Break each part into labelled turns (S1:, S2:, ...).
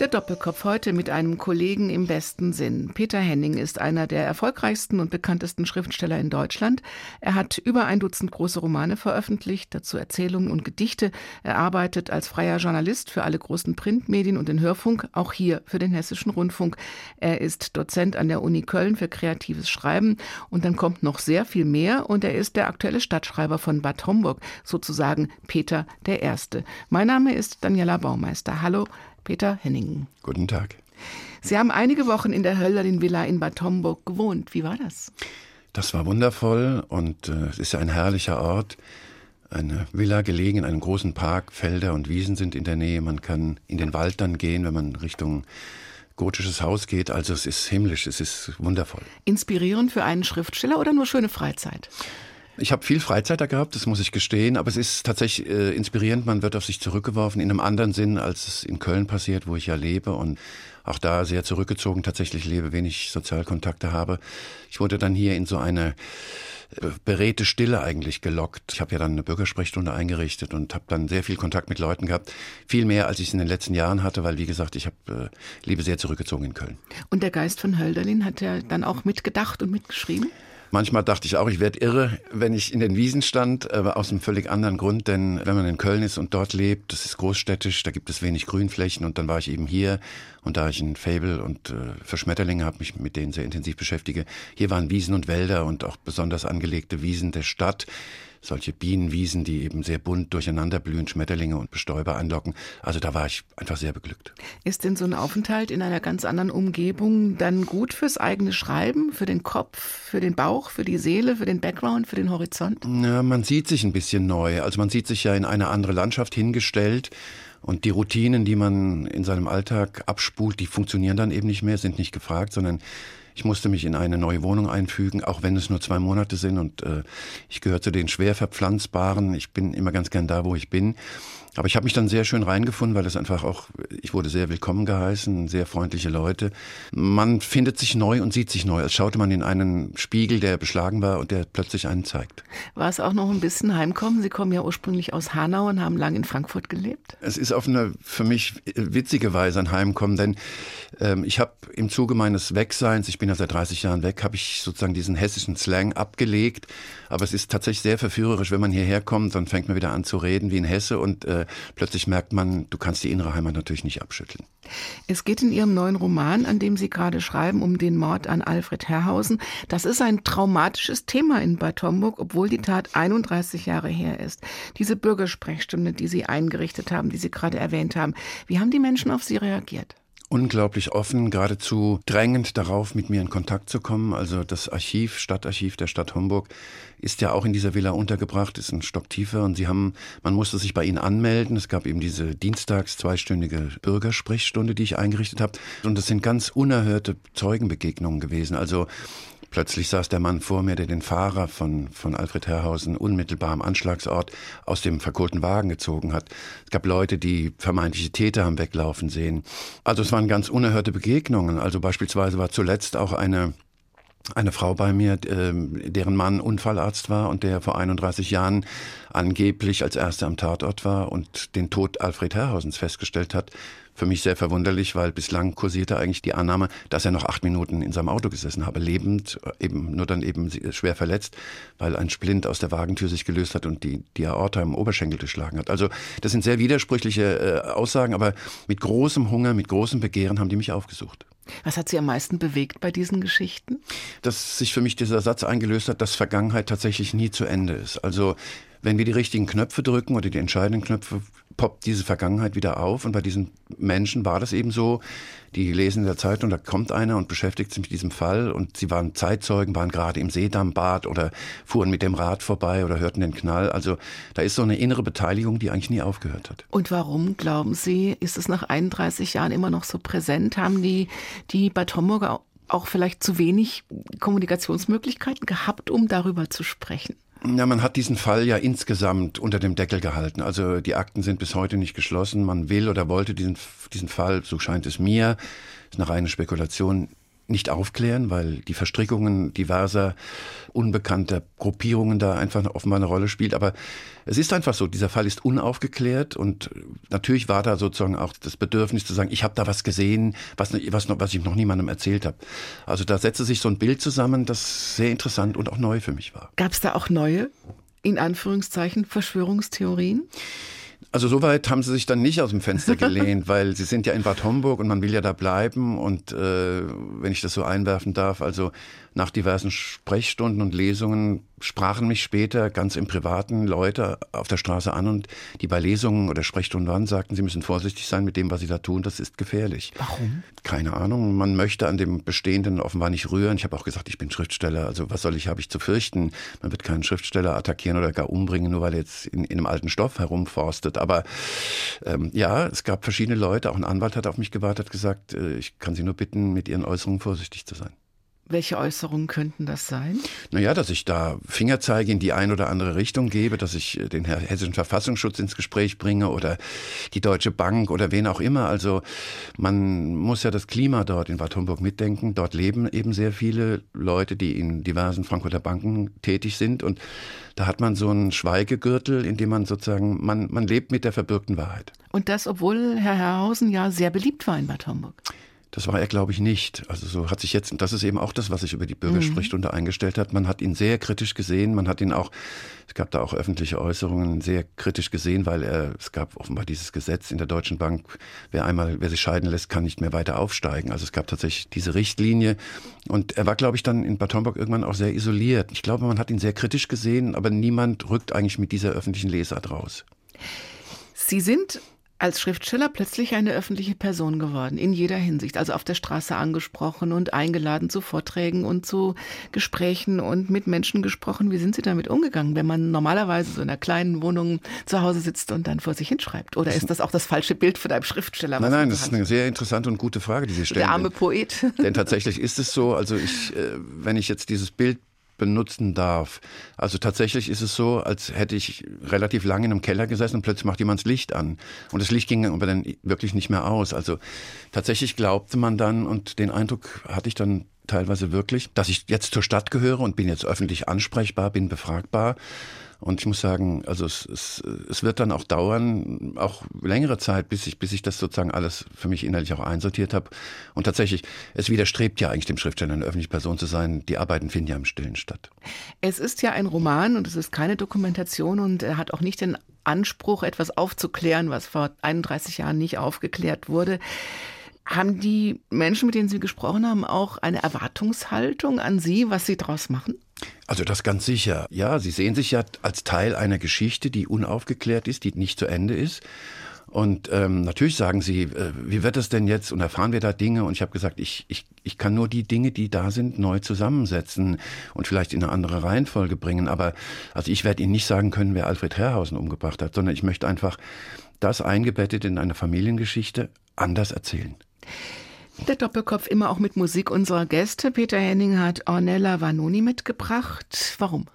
S1: Der Doppelkopf heute mit einem Kollegen im besten Sinn. Peter Henning ist einer der erfolgreichsten und bekanntesten Schriftsteller in Deutschland. Er hat über ein Dutzend große Romane veröffentlicht, dazu Erzählungen und Gedichte. Er arbeitet als freier Journalist für alle großen Printmedien und den Hörfunk, auch hier für den Hessischen Rundfunk. Er ist Dozent an der Uni Köln für kreatives Schreiben und dann kommt noch sehr viel mehr und er ist der aktuelle Stadtschreiber von Bad Homburg, sozusagen Peter der Erste. Mein Name ist Daniela Baumeister. Hallo, Peter Henningen.
S2: Guten Tag.
S1: Sie haben einige Wochen in der Hölderlin Villa in Bad Homburg gewohnt. Wie war das?
S2: Das war wundervoll und äh, es ist ein herrlicher Ort. Eine Villa gelegen in einem großen Park, Felder und Wiesen sind in der Nähe. Man kann in den Wald dann gehen, wenn man Richtung gotisches Haus geht. Also es ist himmlisch, es ist wundervoll.
S1: Inspirierend für einen Schriftsteller oder nur schöne Freizeit?
S2: Ich habe viel Freizeit da gehabt, das muss ich gestehen, aber es ist tatsächlich äh, inspirierend. Man wird auf sich zurückgeworfen in einem anderen Sinn, als es in Köln passiert, wo ich ja lebe und auch da sehr zurückgezogen tatsächlich lebe, wenig Sozialkontakte habe. Ich wurde dann hier in so eine äh, beredte Stille eigentlich gelockt. Ich habe ja dann eine Bürgersprechstunde eingerichtet und habe dann sehr viel Kontakt mit Leuten gehabt. Viel mehr, als ich es in den letzten Jahren hatte, weil, wie gesagt, ich habe äh, lebe sehr zurückgezogen in Köln.
S1: Und der Geist von Hölderlin hat ja dann auch mitgedacht und mitgeschrieben?
S2: Manchmal dachte ich auch, ich werde irre, wenn ich in den Wiesen stand, aber aus einem völlig anderen Grund, denn wenn man in Köln ist und dort lebt, das ist großstädtisch, da gibt es wenig Grünflächen und dann war ich eben hier und da ich ein Fable und äh, für Schmetterlinge habe, mich mit denen sehr intensiv beschäftige, hier waren Wiesen und Wälder und auch besonders angelegte Wiesen der Stadt solche Bienenwiesen, die eben sehr bunt durcheinander blühen, Schmetterlinge und Bestäuber anlocken. Also da war ich einfach sehr beglückt.
S1: Ist denn so ein Aufenthalt in einer ganz anderen Umgebung dann gut fürs eigene Schreiben, für den Kopf, für den Bauch, für die Seele, für den Background, für den Horizont?
S2: Ja, man sieht sich ein bisschen neu. Also man sieht sich ja in eine andere Landschaft hingestellt. Und die Routinen, die man in seinem Alltag abspult, die funktionieren dann eben nicht mehr, sind nicht gefragt, sondern ich musste mich in eine neue Wohnung einfügen, auch wenn es nur zwei Monate sind und äh, ich gehöre zu den schwer verpflanzbaren. Ich bin immer ganz gern da, wo ich bin. Aber ich habe mich dann sehr schön reingefunden, weil es einfach auch, ich wurde sehr willkommen geheißen, sehr freundliche Leute. Man findet sich neu und sieht sich neu, als schaute man in einen Spiegel, der beschlagen war und der plötzlich einen zeigt.
S1: War es auch noch ein bisschen Heimkommen? Sie kommen ja ursprünglich aus Hanau und haben lange in Frankfurt gelebt.
S2: Es ist auf eine für mich witzige Weise ein Heimkommen, denn ähm, ich habe im Zuge meines Wegseins, ich bin ja seit 30 Jahren weg, habe ich sozusagen diesen hessischen Slang abgelegt. Aber es ist tatsächlich sehr verführerisch, wenn man hierher kommt, dann fängt man wieder an zu reden wie in Hesse und äh, plötzlich merkt man, du kannst die innere Heimat natürlich nicht abschütteln.
S1: Es geht in Ihrem neuen Roman, an dem Sie gerade schreiben, um den Mord an Alfred Herrhausen. Das ist ein traumatisches Thema in Bad Homburg, obwohl die Tat 31 Jahre her ist. Diese Bürgersprechstunde, die Sie eingerichtet haben, die Sie gerade erwähnt haben, wie haben die Menschen auf Sie reagiert?
S2: Unglaublich offen, geradezu drängend darauf, mit mir in Kontakt zu kommen. Also das Archiv, Stadtarchiv der Stadt Homburg ist ja auch in dieser Villa untergebracht, ist ein Stock tiefer und sie haben, man musste sich bei ihnen anmelden. Es gab eben diese dienstags zweistündige Bürgersprechstunde, die ich eingerichtet habe. Und das sind ganz unerhörte Zeugenbegegnungen gewesen. Also Plötzlich saß der Mann vor mir, der den Fahrer von, von Alfred Herrhausen unmittelbar am Anschlagsort aus dem verkohlten Wagen gezogen hat. Es gab Leute, die vermeintliche Täter haben weglaufen sehen. Also es waren ganz unerhörte Begegnungen. Also beispielsweise war zuletzt auch eine eine Frau bei mir, ähm, deren Mann Unfallarzt war und der vor 31 Jahren angeblich als erster am Tatort war und den Tod Alfred Herrhausens festgestellt hat. Für mich sehr verwunderlich, weil bislang kursierte eigentlich die Annahme, dass er noch acht Minuten in seinem Auto gesessen habe, lebend, eben nur dann eben schwer verletzt, weil ein Splint aus der Wagentür sich gelöst hat und die, die Aorta im Oberschenkel geschlagen hat. Also das sind sehr widersprüchliche äh, Aussagen, aber mit großem Hunger, mit großem Begehren haben die mich aufgesucht.
S1: Was hat Sie am meisten bewegt bei diesen Geschichten?
S2: Dass sich für mich dieser Satz eingelöst hat, dass Vergangenheit tatsächlich nie zu Ende ist. Also wenn wir die richtigen Knöpfe drücken oder die entscheidenden Knöpfe, poppt diese Vergangenheit wieder auf. Und bei diesen Menschen war das eben so. Die lesen in der Zeitung, da kommt einer und beschäftigt sich mit diesem Fall. Und sie waren Zeitzeugen, waren gerade im Seedammbad oder fuhren mit dem Rad vorbei oder hörten den Knall. Also da ist so eine innere Beteiligung, die eigentlich nie aufgehört hat.
S1: Und warum, glauben Sie, ist es nach 31 Jahren immer noch so präsent? Haben die, die Bad Homburger auch vielleicht zu wenig Kommunikationsmöglichkeiten gehabt, um darüber zu sprechen?
S2: Ja, man hat diesen Fall ja insgesamt unter dem Deckel gehalten. Also die Akten sind bis heute nicht geschlossen. Man will oder wollte diesen, diesen Fall, so scheint es mir, ist eine reine Spekulation, nicht aufklären, weil die Verstrickungen diverser unbekannter Gruppierungen da einfach offenbar eine Rolle spielt. Aber es ist einfach so, dieser Fall ist unaufgeklärt und natürlich war da sozusagen auch das Bedürfnis zu sagen, ich habe da was gesehen, was, was, was ich noch niemandem erzählt habe. Also da setzte sich so ein Bild zusammen, das sehr interessant und auch neu für mich war.
S1: Gab es da auch neue, in Anführungszeichen, Verschwörungstheorien?
S2: Also soweit haben sie sich dann nicht aus dem Fenster gelehnt, weil sie sind ja in Bad Homburg und man will ja da bleiben. Und äh, wenn ich das so einwerfen darf, also nach diversen Sprechstunden und Lesungen sprachen mich später ganz im Privaten Leute auf der Straße an und die bei Lesungen oder Sprechstunden waren, sagten, sie müssen vorsichtig sein mit dem, was sie da tun, das ist gefährlich.
S1: Warum?
S2: Keine Ahnung, man möchte an dem Bestehenden offenbar nicht rühren. Ich habe auch gesagt, ich bin Schriftsteller, also was soll ich, habe ich zu fürchten? Man wird keinen Schriftsteller attackieren oder gar umbringen, nur weil er jetzt in, in einem alten Stoff herumforstet. Aber ähm, ja, es gab verschiedene Leute, auch ein Anwalt hat auf mich gewartet, hat gesagt, äh, ich kann Sie nur bitten, mit Ihren Äußerungen vorsichtig zu sein.
S1: Welche Äußerungen könnten das sein?
S2: Naja, dass ich da Fingerzeige in die ein oder andere Richtung gebe, dass ich äh, den hessischen Verfassungsschutz ins Gespräch bringe oder die Deutsche Bank oder wen auch immer. Also man muss ja das Klima dort in Bad Homburg mitdenken. Dort leben eben sehr viele Leute, die in diversen Frankfurter Banken tätig sind und da hat man so einen Schweigegürtel, in dem man sozusagen, man, man lebt mit der verbürgten Wahrheit.
S1: Und das, obwohl Herr Herrhausen ja sehr beliebt war in Bad Homburg.
S2: Das war er, glaube ich, nicht. Also so hat sich jetzt, und das ist eben auch das, was sich über die Bürgersprechstunde mhm. eingestellt hat. Man hat ihn sehr kritisch gesehen. Man hat ihn auch, es gab da auch öffentliche Äußerungen, sehr kritisch gesehen, weil er, es gab offenbar dieses Gesetz in der Deutschen Bank, wer einmal, wer sich scheiden lässt, kann nicht mehr weiter aufsteigen. Also es gab tatsächlich diese Richtlinie. Und er war, glaube ich, dann in Bad Homburg irgendwann auch sehr isoliert. Ich glaube, man hat ihn sehr kritisch gesehen, aber niemand rückt eigentlich mit dieser öffentlichen Lesart raus.
S1: Sie sind als Schriftsteller plötzlich eine öffentliche Person geworden, in jeder Hinsicht. Also auf der Straße angesprochen und eingeladen zu Vorträgen und zu Gesprächen und mit Menschen gesprochen. Wie sind Sie damit umgegangen, wenn man normalerweise so in einer kleinen Wohnung zu Hause sitzt und dann vor sich hinschreibt? Oder ist das auch das falsche Bild von einem Schriftsteller?
S2: Nein, nein, das ist eine sehr interessante und gute Frage, die Sie stellen.
S1: Der arme Poet.
S2: Denn tatsächlich ist es so, also ich, äh, wenn ich jetzt dieses Bild benutzen darf. Also tatsächlich ist es so, als hätte ich relativ lange in einem Keller gesessen und plötzlich macht jemand das Licht an. Und das Licht ging aber dann wirklich nicht mehr aus. Also tatsächlich glaubte man dann und den Eindruck hatte ich dann teilweise wirklich, dass ich jetzt zur Stadt gehöre und bin jetzt öffentlich ansprechbar, bin befragbar. Und ich muss sagen, also es, es, es wird dann auch dauern, auch längere Zeit, bis ich, bis ich das sozusagen alles für mich innerlich auch einsortiert habe. Und tatsächlich, es widerstrebt ja eigentlich dem Schriftsteller, eine öffentliche Person zu sein. Die Arbeiten finden ja im Stillen statt.
S1: Es ist ja ein Roman und es ist keine Dokumentation und er hat auch nicht den Anspruch, etwas aufzuklären, was vor 31 Jahren nicht aufgeklärt wurde. Haben die Menschen, mit denen Sie gesprochen haben, auch eine Erwartungshaltung an Sie, was Sie daraus machen?
S2: Also das ganz sicher. Ja, Sie sehen sich ja als Teil einer Geschichte, die unaufgeklärt ist, die nicht zu Ende ist. Und ähm, natürlich sagen sie, äh, wie wird es denn jetzt? Und erfahren wir da Dinge? Und ich habe gesagt, ich, ich, ich kann nur die Dinge, die da sind, neu zusammensetzen und vielleicht in eine andere Reihenfolge bringen. Aber also ich werde Ihnen nicht sagen können, wer Alfred Herrhausen umgebracht hat, sondern ich möchte einfach das eingebettet in eine Familiengeschichte anders erzählen.
S1: Der Doppelkopf immer auch mit Musik unserer Gäste. Peter Henning hat Ornella Vanoni mitgebracht. Warum?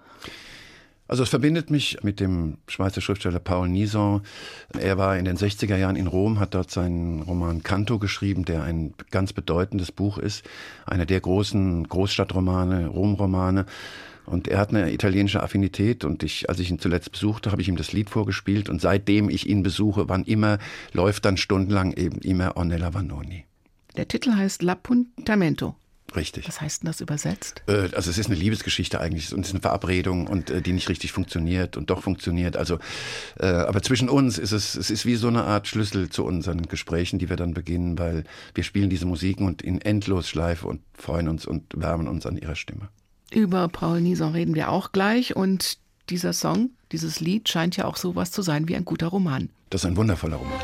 S2: Also es verbindet mich mit dem Schweizer Schriftsteller Paul Nison. Er war in den 60er Jahren in Rom, hat dort seinen Roman Canto geschrieben, der ein ganz bedeutendes Buch ist. Einer der großen Großstadtromane, Romromane. Und er hat eine italienische Affinität und ich, als ich ihn zuletzt besuchte, habe ich ihm das Lied vorgespielt und seitdem ich ihn besuche, wann immer, läuft dann stundenlang eben immer Ornella Vanoni.
S1: Der Titel heißt L'Appuntamento.
S2: Richtig.
S1: Was heißt denn das übersetzt?
S2: Äh, also es ist eine Liebesgeschichte eigentlich und es ist eine Verabredung und äh, die nicht richtig funktioniert und doch funktioniert. Also, äh, aber zwischen uns ist es, es ist wie so eine Art Schlüssel zu unseren Gesprächen, die wir dann beginnen, weil wir spielen diese Musiken und in Endlosschleife und freuen uns und wärmen uns an ihrer Stimme.
S1: Über Paul Nison reden wir auch gleich und dieser Song, dieses Lied scheint ja auch sowas zu sein wie ein guter Roman.
S2: Das ist ein wundervoller Roman.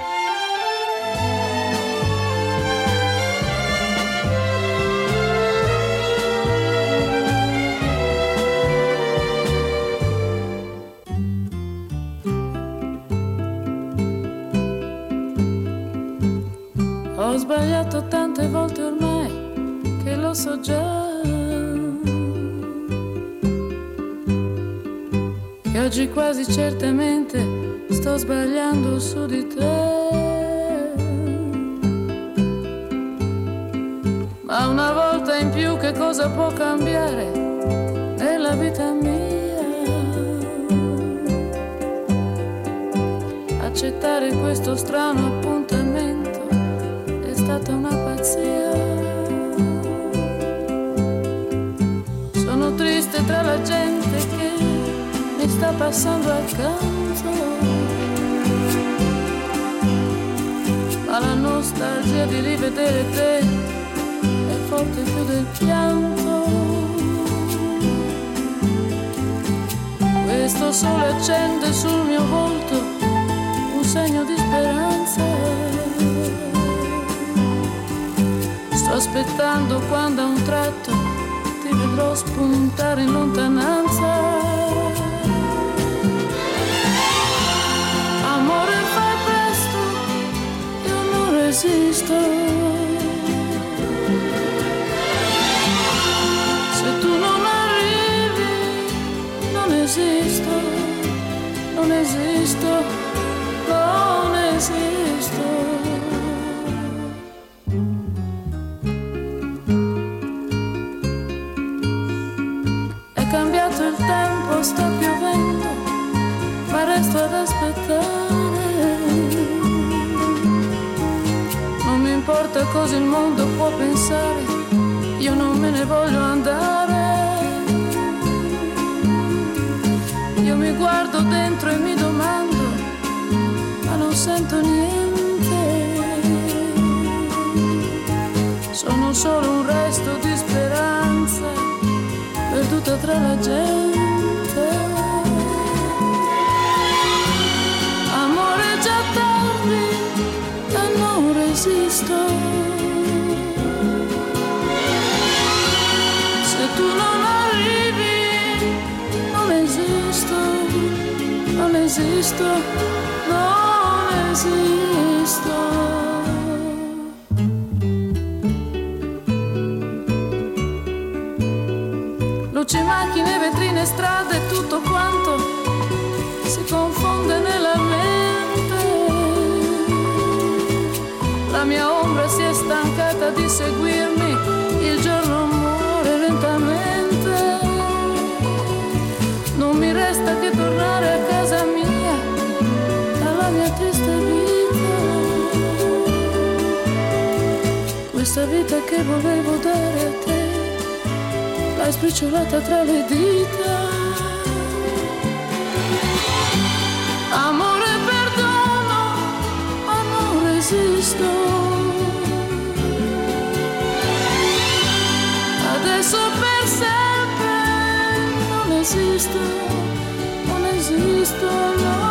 S3: Ho sbagliato tante volte ormai che lo so già. Che oggi quasi certamente sto sbagliando su di te. Ma una volta in che cosa può cambiare nella vita mia. Accettare questo strano appuntamento è stata una pazzia. Sono triste tra la gente che mi sta passando accanto. Ma la nostalgia di rivedere te forte più del pianto. Questo sole accende sul mio volto un segno di speranza. Aspettando quando a un tratto ti vedrò spuntare in lontananza. Amore, fai presto, io non resisto. esisto, non esisto, non importa cosa il mondo può pensare, io non me ne voglio andare. mi guardo dentro e mi domando, ma non sento niente. Sono solo un resto di speranza perduta tra la gente. Amore già tardi e non resisto. Esisto, non esisto. Luci, macchine, vetrine, strade, tutto quanto si confonde nella mente. La mia ombra si è stancata di seguirmi, il giorno muore lentamente. Non mi resta che tornare a casa mia, Questa vita che volevo dare a te, l'hai sbriciolata tra le dita. Amore, perdono, ma non resisto. Adesso per sempre non esisto esisto, non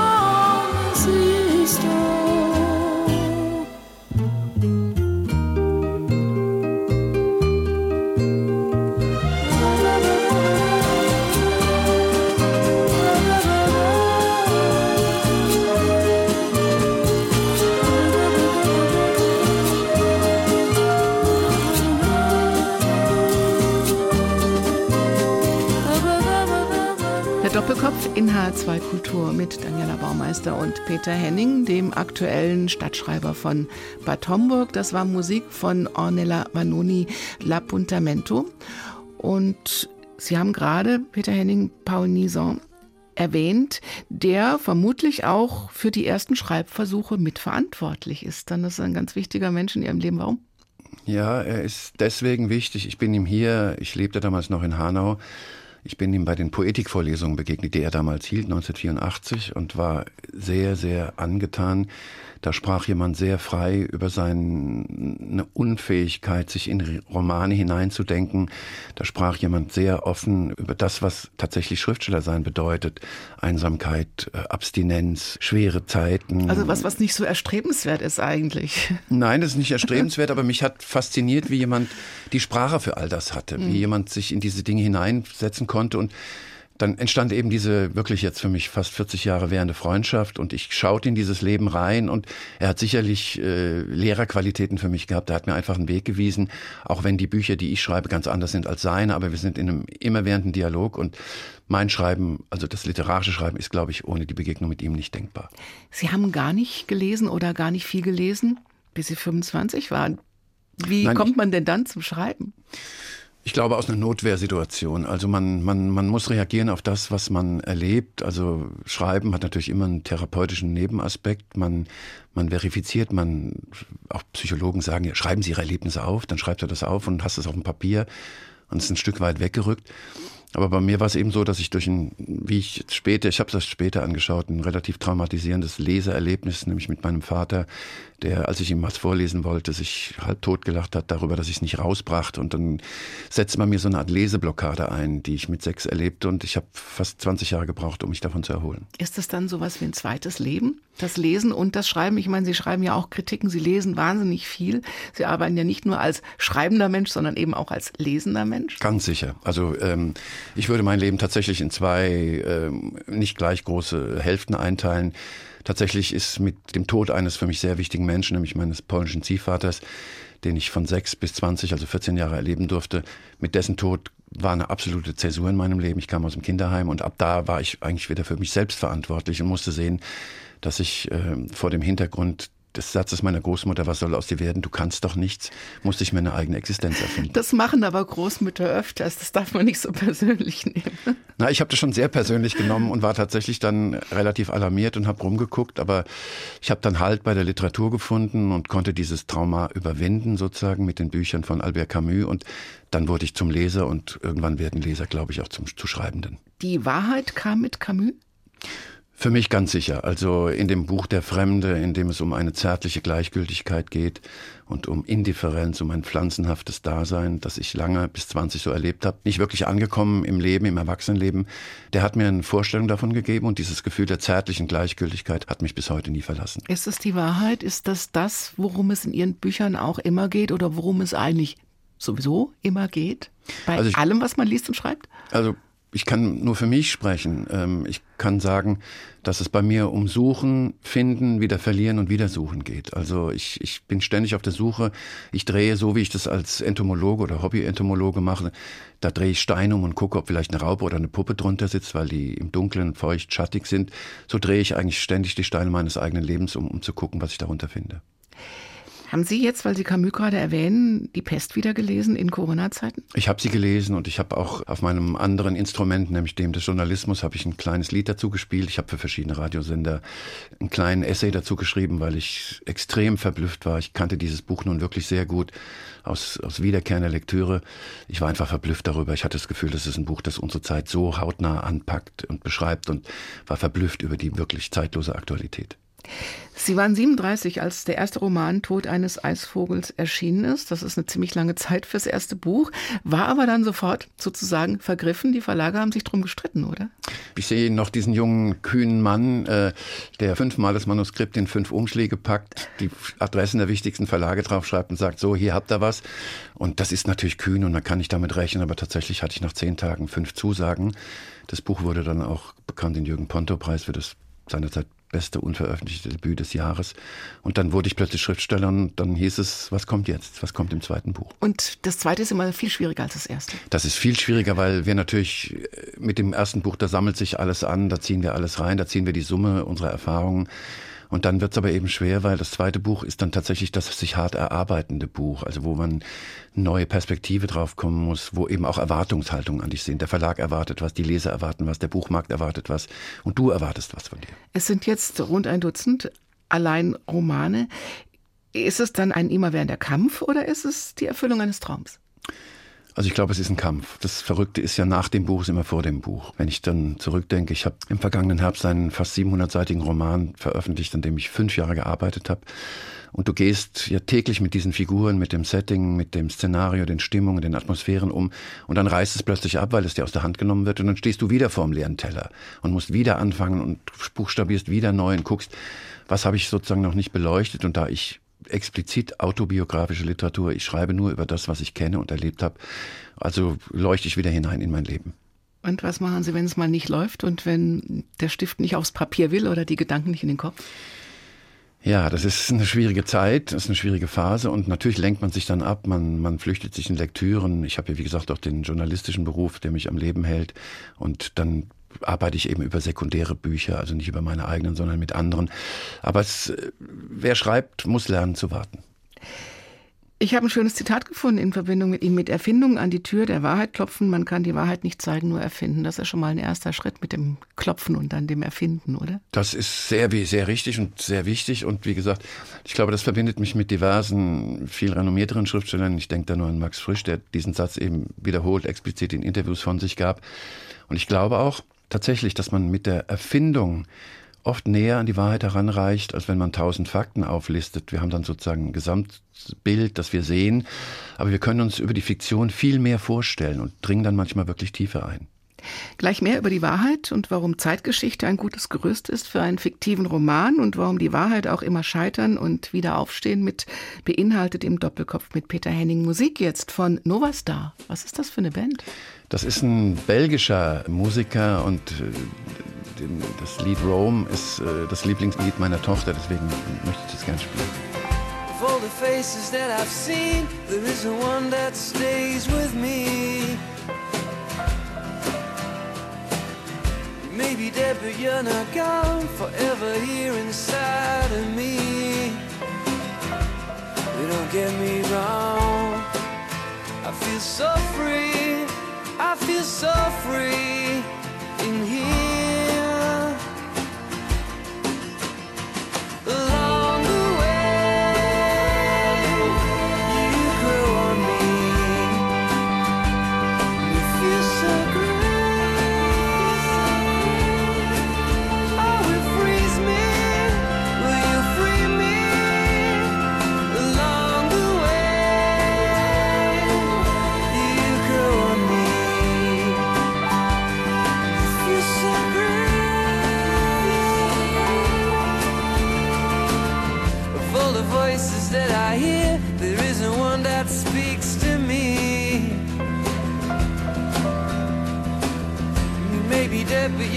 S1: Baumeister und Peter Henning, dem aktuellen Stadtschreiber von Bad Homburg. Das war Musik von Ornella Vanoni L'Appuntamento. Und Sie haben gerade, Peter Henning, Paul Nison erwähnt, der vermutlich auch für die ersten Schreibversuche mitverantwortlich ist. Dann ist er ein ganz wichtiger Mensch in Ihrem Leben. Warum?
S2: Ja, er ist deswegen wichtig. Ich bin ihm hier, ich lebte damals noch in Hanau, ich bin ihm bei den Poetikvorlesungen begegnet, die er damals hielt, 1984, und war sehr, sehr angetan. Da sprach jemand sehr frei über seine Unfähigkeit, sich in Romane hineinzudenken. Da sprach jemand sehr offen über das, was tatsächlich Schriftsteller sein bedeutet. Einsamkeit, äh, Abstinenz, schwere Zeiten.
S1: Also was, was nicht so erstrebenswert ist eigentlich.
S2: Nein, das ist nicht erstrebenswert, aber mich hat fasziniert, wie jemand die Sprache für all das hatte, wie mhm. jemand sich in diese Dinge hineinsetzen konnte und dann entstand eben diese wirklich jetzt für mich fast 40 Jahre währende Freundschaft und ich schaute in dieses Leben rein und er hat sicherlich äh, Lehrerqualitäten für mich gehabt. Er hat mir einfach einen Weg gewiesen, auch wenn die Bücher, die ich schreibe, ganz anders sind als seine, aber wir sind in einem immerwährenden Dialog und mein Schreiben, also das literarische Schreiben, ist, glaube ich, ohne die Begegnung mit ihm nicht denkbar.
S1: Sie haben gar nicht gelesen oder gar nicht viel gelesen, bis Sie 25 waren. Wie Nein, kommt man denn dann zum Schreiben?
S2: Ich glaube aus einer Notwehrsituation. Also man, man, man muss reagieren auf das, was man erlebt. Also Schreiben hat natürlich immer einen therapeutischen Nebenaspekt. Man, man verifiziert, man, auch Psychologen sagen, ja, schreiben Sie Ihre Erlebnisse auf, dann schreibt er das auf und hast es auf dem Papier und ist ein Stück weit weggerückt. Aber bei mir war es eben so, dass ich durch ein, wie ich später, ich habe das später angeschaut, ein relativ traumatisierendes Leseerlebnis, nämlich mit meinem Vater, der, als ich ihm was vorlesen wollte, sich halb tot gelacht hat darüber, dass ich es nicht rausbrachte. Und dann setzt man mir so eine Art Leseblockade ein, die ich mit sechs erlebte. Und ich habe fast 20 Jahre gebraucht, um mich davon zu erholen.
S1: Ist das dann sowas wie ein zweites Leben? Das Lesen und das Schreiben? Ich meine, Sie schreiben ja auch Kritiken, Sie lesen wahnsinnig viel. Sie arbeiten ja nicht nur als schreibender Mensch, sondern eben auch als lesender Mensch.
S2: Ganz sicher. Also ähm, ich würde mein Leben tatsächlich in zwei ähm, nicht gleich große Hälften einteilen. Tatsächlich ist mit dem Tod eines für mich sehr wichtigen Menschen, nämlich meines polnischen Ziehvaters, den ich von sechs bis zwanzig, also 14 Jahre erleben durfte, mit dessen Tod war eine absolute Zäsur in meinem Leben. Ich kam aus dem Kinderheim und ab da war ich eigentlich wieder für mich selbst verantwortlich und musste sehen, dass ich äh, vor dem Hintergrund des Satzes meiner Großmutter, was soll aus dir werden, du kannst doch nichts, musste ich mir eine eigene Existenz erfinden.
S1: Das machen aber Großmütter öfters, das darf man nicht so persönlich nehmen.
S2: Na, ich habe das schon sehr persönlich genommen und war tatsächlich dann relativ alarmiert und habe rumgeguckt, aber ich habe dann Halt bei der Literatur gefunden und konnte dieses Trauma überwinden sozusagen mit den Büchern von Albert Camus und dann wurde ich zum Leser und irgendwann werden Leser, glaube ich, auch zum zu Schreibenden.
S1: Die Wahrheit kam mit Camus?
S2: Für mich ganz sicher. Also in dem Buch Der Fremde, in dem es um eine zärtliche Gleichgültigkeit geht und um Indifferenz, um ein pflanzenhaftes Dasein, das ich lange bis 20 so erlebt habe, nicht wirklich angekommen im Leben, im Erwachsenenleben, der hat mir eine Vorstellung davon gegeben und dieses Gefühl der zärtlichen Gleichgültigkeit hat mich bis heute nie verlassen.
S1: Ist es die Wahrheit? Ist das das, worum es in Ihren Büchern auch immer geht oder worum es eigentlich sowieso immer geht? Bei also ich, allem, was man liest und schreibt?
S2: Also ich kann nur für mich sprechen. Ähm, ich kann sagen, dass es bei mir um Suchen, Finden, wieder verlieren und wieder suchen geht. Also ich, ich bin ständig auf der Suche. Ich drehe, so wie ich das als Entomologe oder Hobby-Entomologe mache, da drehe ich Steine um und gucke, ob vielleicht eine Raupe oder eine Puppe drunter sitzt, weil die im Dunkeln feucht, schattig sind. So drehe ich eigentlich ständig die Steine meines eigenen Lebens um, um zu gucken, was ich darunter finde.
S1: Haben Sie jetzt, weil Sie Camus gerade erwähnen, die Pest wieder gelesen in Corona-Zeiten?
S2: Ich habe sie gelesen und ich habe auch auf meinem anderen Instrument, nämlich dem des Journalismus, habe ich ein kleines Lied dazu gespielt. Ich habe für verschiedene Radiosender einen kleinen Essay dazu geschrieben, weil ich extrem verblüfft war. Ich kannte dieses Buch nun wirklich sehr gut aus, aus wiederkehrender Lektüre. Ich war einfach verblüfft darüber. Ich hatte das Gefühl, das ist ein Buch, das unsere Zeit so hautnah anpackt und beschreibt und war verblüfft über die wirklich zeitlose Aktualität.
S1: Sie waren 37, als der erste Roman Tod eines Eisvogels erschienen ist. Das ist eine ziemlich lange Zeit fürs erste Buch, war aber dann sofort sozusagen vergriffen. Die Verlage haben sich drum gestritten, oder?
S2: Ich sehe noch diesen jungen, kühnen Mann, äh, der fünfmal das Manuskript in fünf Umschläge packt, die Adressen der wichtigsten Verlage draufschreibt und sagt, so, hier habt ihr was. Und das ist natürlich kühn und man kann nicht damit rechnen, aber tatsächlich hatte ich nach zehn Tagen fünf Zusagen. Das Buch wurde dann auch bekannt den Jürgen Ponto-Preis für das seinerzeit beste unveröffentlichte Debüt des Jahres. Und dann wurde ich plötzlich Schriftsteller und dann hieß es, was kommt jetzt? Was kommt im zweiten Buch?
S1: Und das zweite ist immer viel schwieriger als das erste.
S2: Das ist viel schwieriger, weil wir natürlich äh, mit dem ersten Buch, da sammelt sich alles an, da ziehen wir alles rein, da ziehen wir die Summe unserer Erfahrungen. Und dann wird es aber eben schwer, weil das zweite Buch ist dann tatsächlich das sich hart erarbeitende Buch, also wo man neue Perspektive drauf kommen muss, wo eben auch Erwartungshaltungen an dich sind. Der Verlag erwartet was, die Leser erwarten was, der Buchmarkt erwartet was und du erwartest was von dir.
S1: Es sind jetzt rund ein Dutzend allein Romane. Ist es dann ein immerwährender Kampf oder ist es die Erfüllung eines Traums?
S2: Also ich glaube, es ist ein Kampf. Das Verrückte ist ja nach dem Buch, ist immer vor dem Buch. Wenn ich dann zurückdenke, ich habe im vergangenen Herbst einen fast 700-seitigen Roman veröffentlicht, an dem ich fünf Jahre gearbeitet habe. Und du gehst ja täglich mit diesen Figuren, mit dem Setting, mit dem Szenario, den Stimmungen, den Atmosphären um. Und dann reißt es plötzlich ab, weil es dir aus der Hand genommen wird. Und dann stehst du wieder vor dem leeren Teller und musst wieder anfangen und buchstabierst wieder neu und guckst, was habe ich sozusagen noch nicht beleuchtet. Und da ich explizit autobiografische Literatur. Ich schreibe nur über das, was ich kenne und erlebt habe. Also leuchte ich wieder hinein in mein Leben.
S1: Und was machen Sie, wenn es mal nicht läuft und wenn der Stift nicht aufs Papier will oder die Gedanken nicht in den Kopf?
S2: Ja, das ist eine schwierige Zeit, das ist eine schwierige Phase und natürlich lenkt man sich dann ab, man, man flüchtet sich in Lektüren. Ich habe ja, wie gesagt, auch den journalistischen Beruf, der mich am Leben hält und dann arbeite ich eben über sekundäre Bücher, also nicht über meine eigenen, sondern mit anderen. Aber es, wer schreibt, muss lernen zu warten.
S1: Ich habe ein schönes Zitat gefunden in Verbindung mit ihm, mit Erfindung an die Tür der Wahrheit klopfen. Man kann die Wahrheit nicht zeigen, nur erfinden. Das ist schon mal ein erster Schritt mit dem Klopfen und dann dem Erfinden, oder?
S4: Das ist sehr, sehr richtig und sehr wichtig. Und wie gesagt, ich glaube, das verbindet mich mit diversen, viel renommierteren Schriftstellern. Ich denke da nur an Max Frisch, der diesen Satz eben wiederholt, explizit in Interviews von sich gab. Und ich glaube auch tatsächlich, dass man mit der Erfindung oft näher an die Wahrheit heranreicht, als wenn man tausend Fakten auflistet. Wir haben dann sozusagen ein Gesamtbild, das wir sehen, aber wir können uns über die Fiktion viel mehr vorstellen und dringen dann manchmal wirklich tiefer ein.
S1: Gleich mehr über die Wahrheit und warum Zeitgeschichte ein gutes Gerüst ist für einen fiktiven Roman und warum die Wahrheit auch immer scheitern und wieder aufstehen mit beinhaltet im Doppelkopf mit Peter Henning. Musik jetzt von Nova Star. Was ist das für eine Band?
S4: Das ist ein belgischer Musiker und äh, das Lied Rome ist äh, das Lieblingslied meiner Tochter, deswegen möchte ich das gerne spielen. Of all the faces that I've seen, there isn't one that stays with me. Maybe dead, but you're not gone forever here inside of me. But don't get me wrong, I feel so free, I feel so free in here.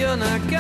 S4: But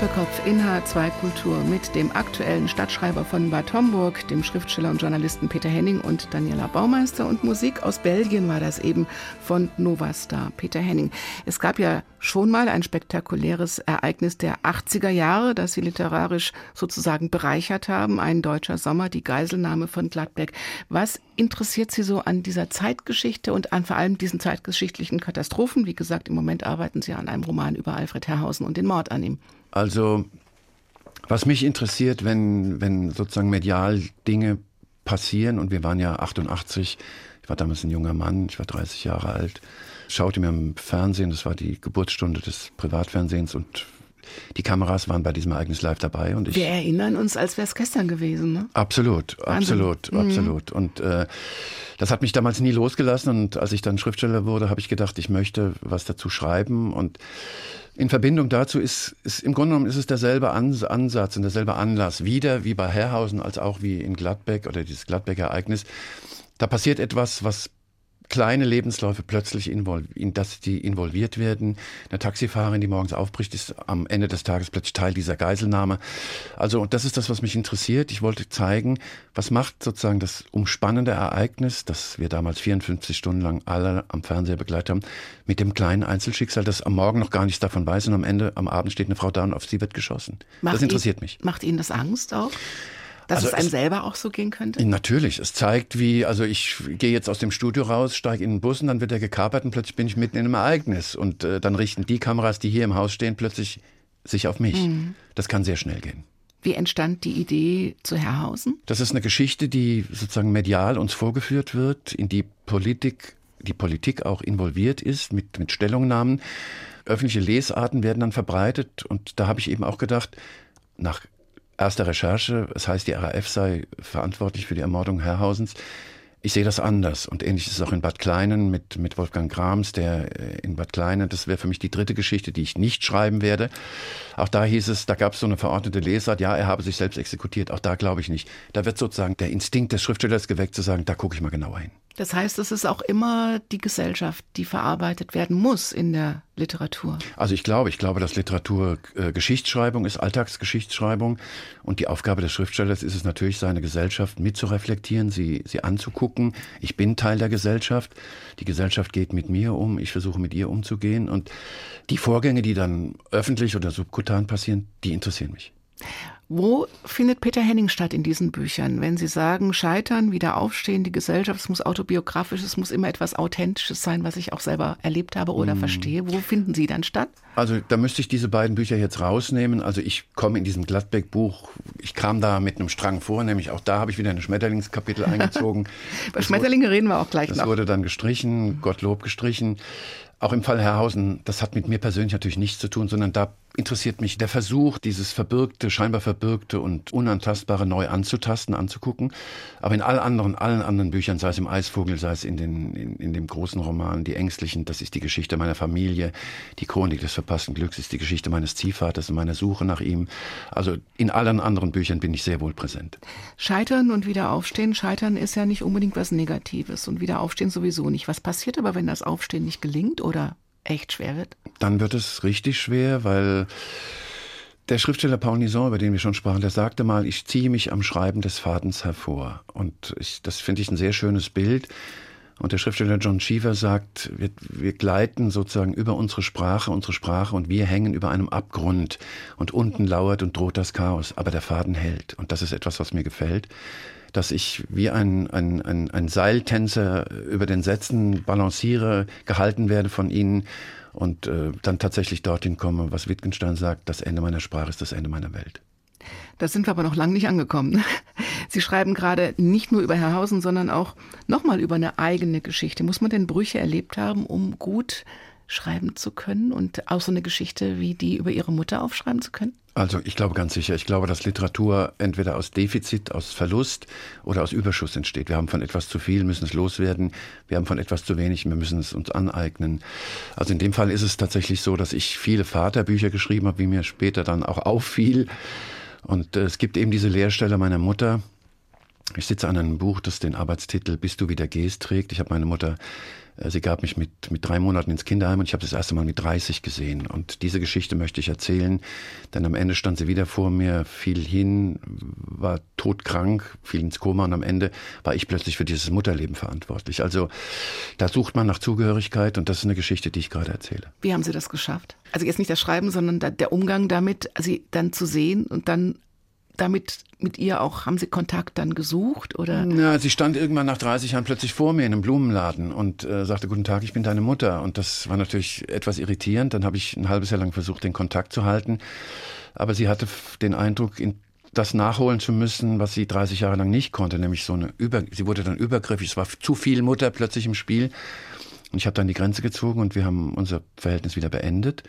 S1: Doppelkopf in H2 Kultur mit dem aktuellen Stadtschreiber von Bad Homburg, dem Schriftsteller und Journalisten Peter Henning und Daniela Baumeister und Musik aus Belgien war das eben von Nova Star Peter Henning. Es gab ja schon mal ein spektakuläres Ereignis der 80er Jahre, das sie literarisch sozusagen bereichert haben, ein deutscher Sommer, die Geiselnahme von Gladbeck. Was interessiert Sie so an dieser Zeitgeschichte und an vor allem diesen zeitgeschichtlichen Katastrophen? Wie gesagt, im Moment arbeiten Sie an einem Roman über Alfred Herrhausen und den Mord an ihm.
S4: Also, was mich interessiert, wenn, wenn sozusagen medial Dinge passieren, und wir waren ja 88, ich war damals ein junger Mann, ich war 30 Jahre alt, schaute mir im Fernsehen, das war die Geburtsstunde des Privatfernsehens und die Kameras waren bei diesem Ereignis live dabei. Und ich,
S1: Wir erinnern uns, als wäre es gestern gewesen. Ne?
S4: Absolut, Wahnsinn. absolut, mhm. absolut. Und äh, das hat mich damals nie losgelassen. Und als ich dann Schriftsteller wurde, habe ich gedacht, ich möchte was dazu schreiben. Und
S2: In Verbindung dazu ist, ist im Grunde genommen ist es derselbe Ansatz und derselbe Anlass, wieder wie bei Herrhausen als auch wie in Gladbeck oder dieses Gladbeck-Ereignis. Da passiert etwas, was kleine Lebensläufe plötzlich in dass die involviert werden. Eine Taxifahrerin, die morgens aufbricht, ist am Ende des Tages plötzlich Teil dieser Geiselnahme. Also, und das ist das, was mich interessiert. Ich wollte zeigen, was macht sozusagen das umspannende Ereignis, das wir damals 54 Stunden lang alle am Fernseher begleitet haben, mit dem kleinen Einzelschicksal, das am Morgen noch gar nichts davon weiß und am Ende, am Abend steht eine Frau da und auf sie wird geschossen. Macht das interessiert
S1: ihn,
S2: mich.
S1: Macht Ihnen das Angst auch? Dass also es einem es, selber auch so gehen könnte?
S2: Natürlich. Es zeigt, wie, also ich gehe jetzt aus dem Studio raus, steige in den Bus und dann wird er gekapert und plötzlich bin ich mitten in einem Ereignis. Und äh, dann richten die Kameras, die hier im Haus stehen, plötzlich sich auf mich. Mhm. Das kann sehr schnell gehen.
S1: Wie entstand die Idee zu Herrhausen?
S2: Das ist eine Geschichte, die sozusagen medial uns vorgeführt wird, in die Politik, die Politik auch involviert ist mit, mit Stellungnahmen. Öffentliche Lesarten werden dann verbreitet und da habe ich eben auch gedacht, nach erster Recherche, es heißt, die RAF sei verantwortlich für die Ermordung Herrhausens. Ich sehe das anders und ähnlich ist es auch in Bad Kleinen mit, mit Wolfgang Grams, der äh, in Bad Kleinen, das wäre für mich die dritte Geschichte, die ich nicht schreiben werde. Auch da hieß es, da gab es so eine verordnete Lesart, ja, er habe sich selbst exekutiert, auch da glaube ich nicht. Da wird sozusagen der Instinkt des Schriftstellers geweckt zu sagen, da gucke ich mal genauer hin.
S1: Das heißt, es ist auch immer die Gesellschaft, die verarbeitet werden muss in der Literatur.
S2: Also ich glaube, ich glaube, dass Literatur äh, Geschichtsschreibung ist, Alltagsgeschichtsschreibung. Und die Aufgabe des Schriftstellers ist es natürlich, seine Gesellschaft mitzureflektieren, sie, sie anzugucken. Ich bin Teil der Gesellschaft. Die Gesellschaft geht mit mir um. Ich versuche mit ihr umzugehen. Und die Vorgänge, die dann öffentlich oder subkutan passieren, die interessieren mich.
S1: Wo findet Peter Henning statt in diesen Büchern? Wenn Sie sagen, scheitern, wieder aufstehen, die Gesellschaft, es muss autobiografisch, es muss immer etwas Authentisches sein, was ich auch selber erlebt habe oder mm. verstehe. Wo finden Sie dann statt?
S2: Also da müsste ich diese beiden Bücher jetzt rausnehmen. Also ich komme in diesem Gladbeck-Buch, ich kam da mit einem Strang vor, nämlich auch da habe ich wieder ein Schmetterlingskapitel eingezogen.
S1: Über Schmetterlinge wurde, reden wir auch gleich
S2: das
S1: noch.
S2: Das wurde dann gestrichen, Gottlob gestrichen. Auch im Fall Herrhausen, das hat mit mir persönlich natürlich nichts zu tun, sondern da interessiert mich der Versuch, dieses verbürgte, scheinbar verbürgte und unantastbare neu anzutasten, anzugucken. Aber in allen anderen, allen anderen Büchern, sei es im Eisvogel, sei es in, den, in, in dem großen Roman Die Ängstlichen, das ist die Geschichte meiner Familie. Die Chronik des verpassten Glücks ist die Geschichte meines Ziehvaters und meiner Suche nach ihm. Also in allen anderen Büchern bin ich sehr wohl präsent.
S1: Scheitern und wieder aufstehen. Scheitern ist ja nicht unbedingt was Negatives und wieder aufstehen sowieso nicht. Was passiert aber, wenn das Aufstehen nicht gelingt oder echt schwer wird?
S2: Dann wird es richtig schwer, weil der Schriftsteller Paul Nison, über den wir schon sprachen, der sagte mal, ich ziehe mich am Schreiben des Fadens hervor. Und ich, das finde ich ein sehr schönes Bild. Und der Schriftsteller John Cheever sagt, wir, wir gleiten sozusagen über unsere Sprache, unsere Sprache und wir hängen über einem Abgrund und unten lauert und droht das Chaos, aber der Faden hält. Und das ist etwas, was mir gefällt dass ich wie ein, ein, ein, ein Seiltänzer über den Sätzen balanciere, gehalten werde von ihnen und äh, dann tatsächlich dorthin komme, was Wittgenstein sagt, das Ende meiner Sprache ist das Ende meiner Welt.
S1: Da sind wir aber noch lange nicht angekommen. Sie schreiben gerade nicht nur über Herrhausen, sondern auch nochmal über eine eigene Geschichte. Muss man denn Brüche erlebt haben, um gut schreiben zu können und auch so eine Geschichte wie die über Ihre Mutter aufschreiben zu können?
S2: Also ich glaube ganz sicher, ich glaube, dass Literatur entweder aus Defizit, aus Verlust oder aus Überschuss entsteht. Wir haben von etwas zu viel, müssen es loswerden. Wir haben von etwas zu wenig, wir müssen es uns aneignen. Also in dem Fall ist es tatsächlich so, dass ich viele Vaterbücher geschrieben habe, wie mir später dann auch auffiel. Und äh, es gibt eben diese Lehrstelle meiner Mutter. Ich sitze an einem Buch, das den Arbeitstitel Bis du wieder gehst trägt. Ich habe meine Mutter sie gab mich mit, mit drei Monaten ins Kinderheim und ich habe das erste Mal mit 30 gesehen. Und diese Geschichte möchte ich erzählen, denn am Ende stand sie wieder vor mir, fiel hin, war todkrank, fiel ins Koma und am Ende war ich plötzlich für dieses Mutterleben verantwortlich. Also da sucht man nach Zugehörigkeit und das ist eine Geschichte, die ich gerade erzähle.
S1: Wie haben Sie das geschafft? Also jetzt nicht das Schreiben, sondern der Umgang damit, sie dann zu sehen und dann damit mit ihr auch, haben Sie Kontakt dann gesucht oder?
S2: Ja, sie stand irgendwann nach 30 Jahren plötzlich vor mir in einem Blumenladen und äh, sagte, guten Tag, ich bin deine Mutter. Und das war natürlich etwas irritierend. Dann habe ich ein halbes Jahr lang versucht, den Kontakt zu halten. Aber sie hatte den Eindruck, in das nachholen zu müssen, was sie 30 Jahre lang nicht konnte, nämlich so eine Über, sie wurde dann übergriffig, es war zu viel Mutter plötzlich im Spiel. Und ich habe dann die Grenze gezogen und wir haben unser Verhältnis wieder beendet.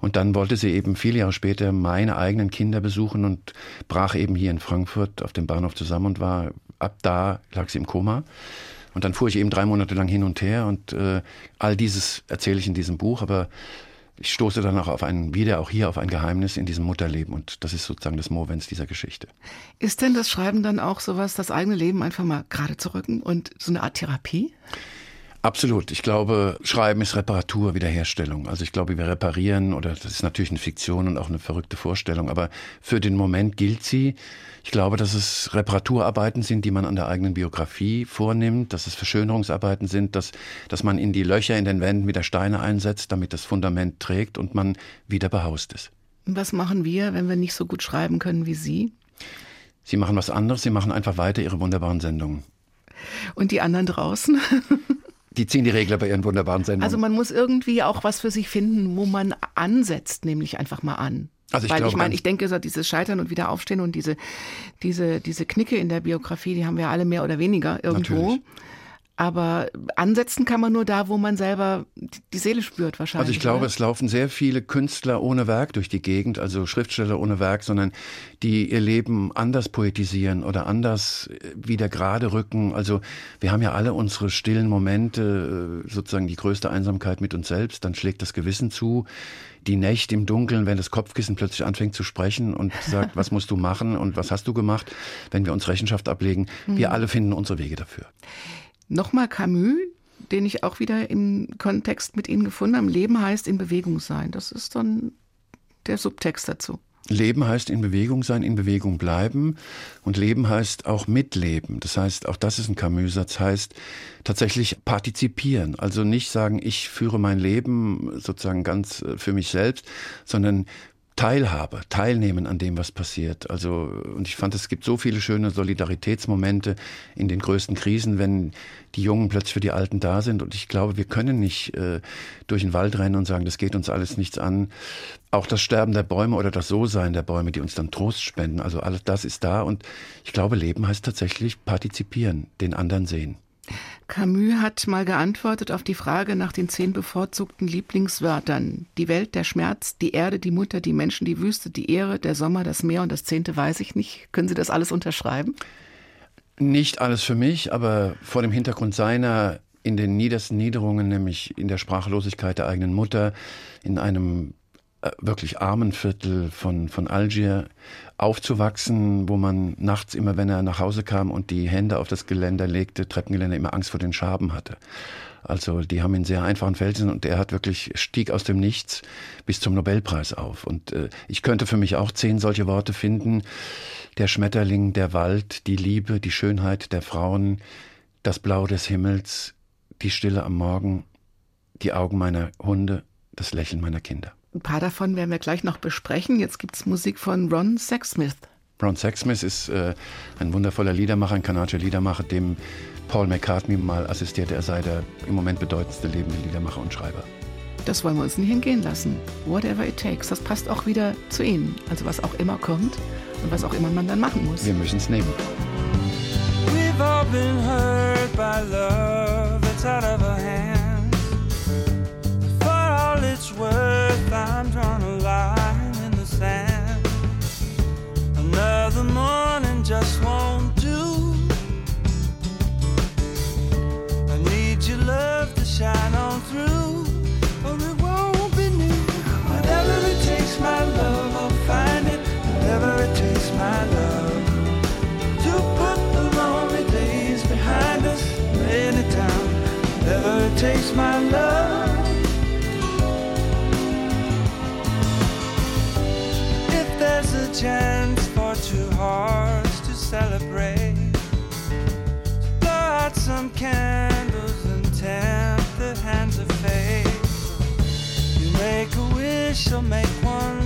S2: Und dann wollte sie eben viele Jahre später meine eigenen Kinder besuchen und brach eben hier in Frankfurt auf dem Bahnhof zusammen und war ab da lag sie im Koma. Und dann fuhr ich eben drei Monate lang hin und her und äh, all dieses erzähle ich in diesem Buch, aber ich stoße dann auch auf ein, wieder auch hier auf ein Geheimnis in diesem Mutterleben und das ist sozusagen das Movens dieser Geschichte.
S1: Ist denn das Schreiben dann auch sowas, das eigene Leben einfach mal gerade zu rücken und so eine Art Therapie?
S2: Absolut. Ich glaube, Schreiben ist Reparatur, Wiederherstellung. Also ich glaube, wir reparieren, oder das ist natürlich eine Fiktion und auch eine verrückte Vorstellung, aber für den Moment gilt sie. Ich glaube, dass es Reparaturarbeiten sind, die man an der eigenen Biografie vornimmt, dass es Verschönerungsarbeiten sind, dass, dass man in die Löcher in den Wänden wieder Steine einsetzt, damit das Fundament trägt und man wieder behaust ist.
S1: Was machen wir, wenn wir nicht so gut schreiben können wie Sie?
S2: Sie machen was anderes, Sie machen einfach weiter Ihre wunderbaren Sendungen.
S1: Und die anderen draußen?
S2: Die ziehen die Regler bei ihren wunderbaren Sendungen.
S1: Also man muss irgendwie auch was für sich finden, wo man ansetzt, nämlich einfach mal an.
S2: Also ich
S1: Weil
S2: glaube,
S1: ich meine, ich denke, so dieses Scheitern und wieder aufstehen und diese, diese, diese Knicke in der Biografie, die haben wir alle mehr oder weniger irgendwo.
S2: Natürlich.
S1: Aber ansetzen kann man nur da, wo man selber die Seele spürt wahrscheinlich.
S2: Also ich glaube,
S1: oder?
S2: es laufen sehr viele Künstler ohne Werk durch die Gegend, also Schriftsteller ohne Werk, sondern die ihr Leben anders poetisieren oder anders äh, wieder gerade rücken. Also wir haben ja alle unsere stillen Momente, äh, sozusagen die größte Einsamkeit mit uns selbst, dann schlägt das Gewissen zu. Die Nächte im Dunkeln, wenn das Kopfkissen plötzlich anfängt zu sprechen und sagt, was musst du machen und was hast du gemacht, wenn wir uns Rechenschaft ablegen. Wir alle finden unsere Wege dafür.
S1: Nochmal Camus, den ich auch wieder im Kontext mit Ihnen gefunden habe. Leben heißt in Bewegung sein. Das ist dann der Subtext dazu.
S2: Leben heißt in Bewegung sein, in Bewegung bleiben. Und Leben heißt auch mitleben. Das heißt, auch das ist ein Camus-Satz, heißt tatsächlich partizipieren. Also nicht sagen, ich führe mein Leben sozusagen ganz äh, für mich selbst, sondern Teilhabe, teilnehmen an dem, was passiert. Also, und ich fand, es gibt so viele schöne Solidaritätsmomente in den größten Krisen, wenn die Jungen plötzlich für die Alten da sind. Und ich glaube, wir können nicht äh, durch den Wald rennen und sagen, das geht uns alles nichts an. Auch das Sterben der Bäume oder das So-Sein der Bäume, die uns dann Trost spenden. Also alles das ist da. Und ich glaube, Leben heißt tatsächlich partizipieren, den anderen sehen.
S1: Camus hat mal geantwortet auf die Frage nach den zehn bevorzugten Lieblingswörtern. Die Welt, der Schmerz, die Erde, die Mutter, die Menschen, die Wüste, die Ehre, der Sommer, das Meer und das Zehnte weiß ich nicht. Können Sie das alles unterschreiben?
S2: Nicht alles für mich, aber vor dem Hintergrund seiner in den niedersten Niederungen, nämlich in der Sprachlosigkeit der eigenen Mutter, in einem äh, wirklich armen Viertel von, von Algier aufzuwachsen, wo man nachts immer, wenn er nach Hause kam und die Hände auf das Geländer legte, Treppengeländer, immer Angst vor den Schaben hatte. Also die haben in sehr einfachen Felsen und er hat wirklich stieg aus dem Nichts bis zum Nobelpreis auf. Und äh, ich könnte für mich auch zehn solche Worte finden. Der Schmetterling, der Wald, die Liebe, die Schönheit der Frauen, das Blau des Himmels, die Stille am Morgen, die Augen meiner Hunde, das Lächeln meiner Kinder.
S1: Ein paar davon werden wir gleich noch besprechen. Jetzt gibt's Musik von Ron Sexsmith.
S2: Ron Sexsmith ist äh, ein wundervoller Liedermacher, ein kanadischer Liedermacher, dem Paul McCartney mal assistierte. Er sei der im Moment bedeutendste lebende Liedermacher und Schreiber.
S1: Das wollen wir uns nicht entgehen lassen. Whatever it takes. Das passt auch wieder zu Ihnen. Also was auch immer kommt und was auch immer man dann machen muss.
S2: Wir müssen es nehmen.
S5: We've all been hurt by love that's out of our hands. For all it's worth, I'm drawing a line in the sand. Another morning just won't do. I need your love to shine on through, or it won't be new. Whatever it takes, my love, I'll find it. Whatever it takes, my love to put the lonely days behind us, laying it down. Whatever it takes, my love. There's a chance for two hearts to celebrate, to blow out some candles and tempt the hands of fate. You make a wish, I'll make one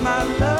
S5: my love.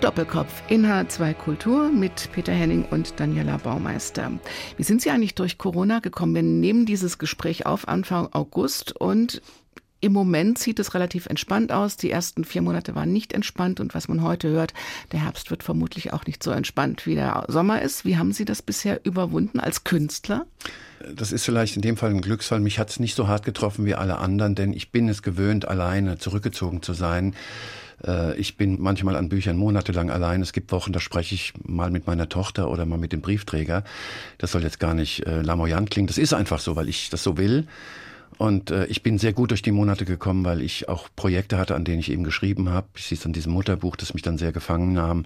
S1: Doppelkopf in H2 Kultur mit Peter Henning und Daniela Baumeister. Wie sind Sie eigentlich durch Corona gekommen? Wir nehmen dieses Gespräch auf Anfang August und im Moment sieht es relativ entspannt aus. Die ersten vier Monate waren nicht entspannt und was man heute hört, der Herbst wird vermutlich auch nicht so entspannt, wie der Sommer ist. Wie haben Sie das bisher überwunden als Künstler?
S2: Das ist vielleicht in dem Fall ein Glücksfall. Mich hat es nicht so hart getroffen wie alle anderen, denn ich bin es gewöhnt, alleine zurückgezogen zu sein. Äh, Ich bin manchmal an Büchern monatelang allein. Es gibt Wochen, da spreche ich mal mit meiner Tochter oder mal mit dem Briefträger. Das soll jetzt gar nicht äh, lamoyant klingen. Das ist einfach so, weil ich das so will. Und äh, ich bin sehr gut durch die Monate gekommen, weil ich auch Projekte hatte, an denen ich eben geschrieben habe. Ich sehe es an diesem Mutterbuch, das mich dann sehr gefangen nahm.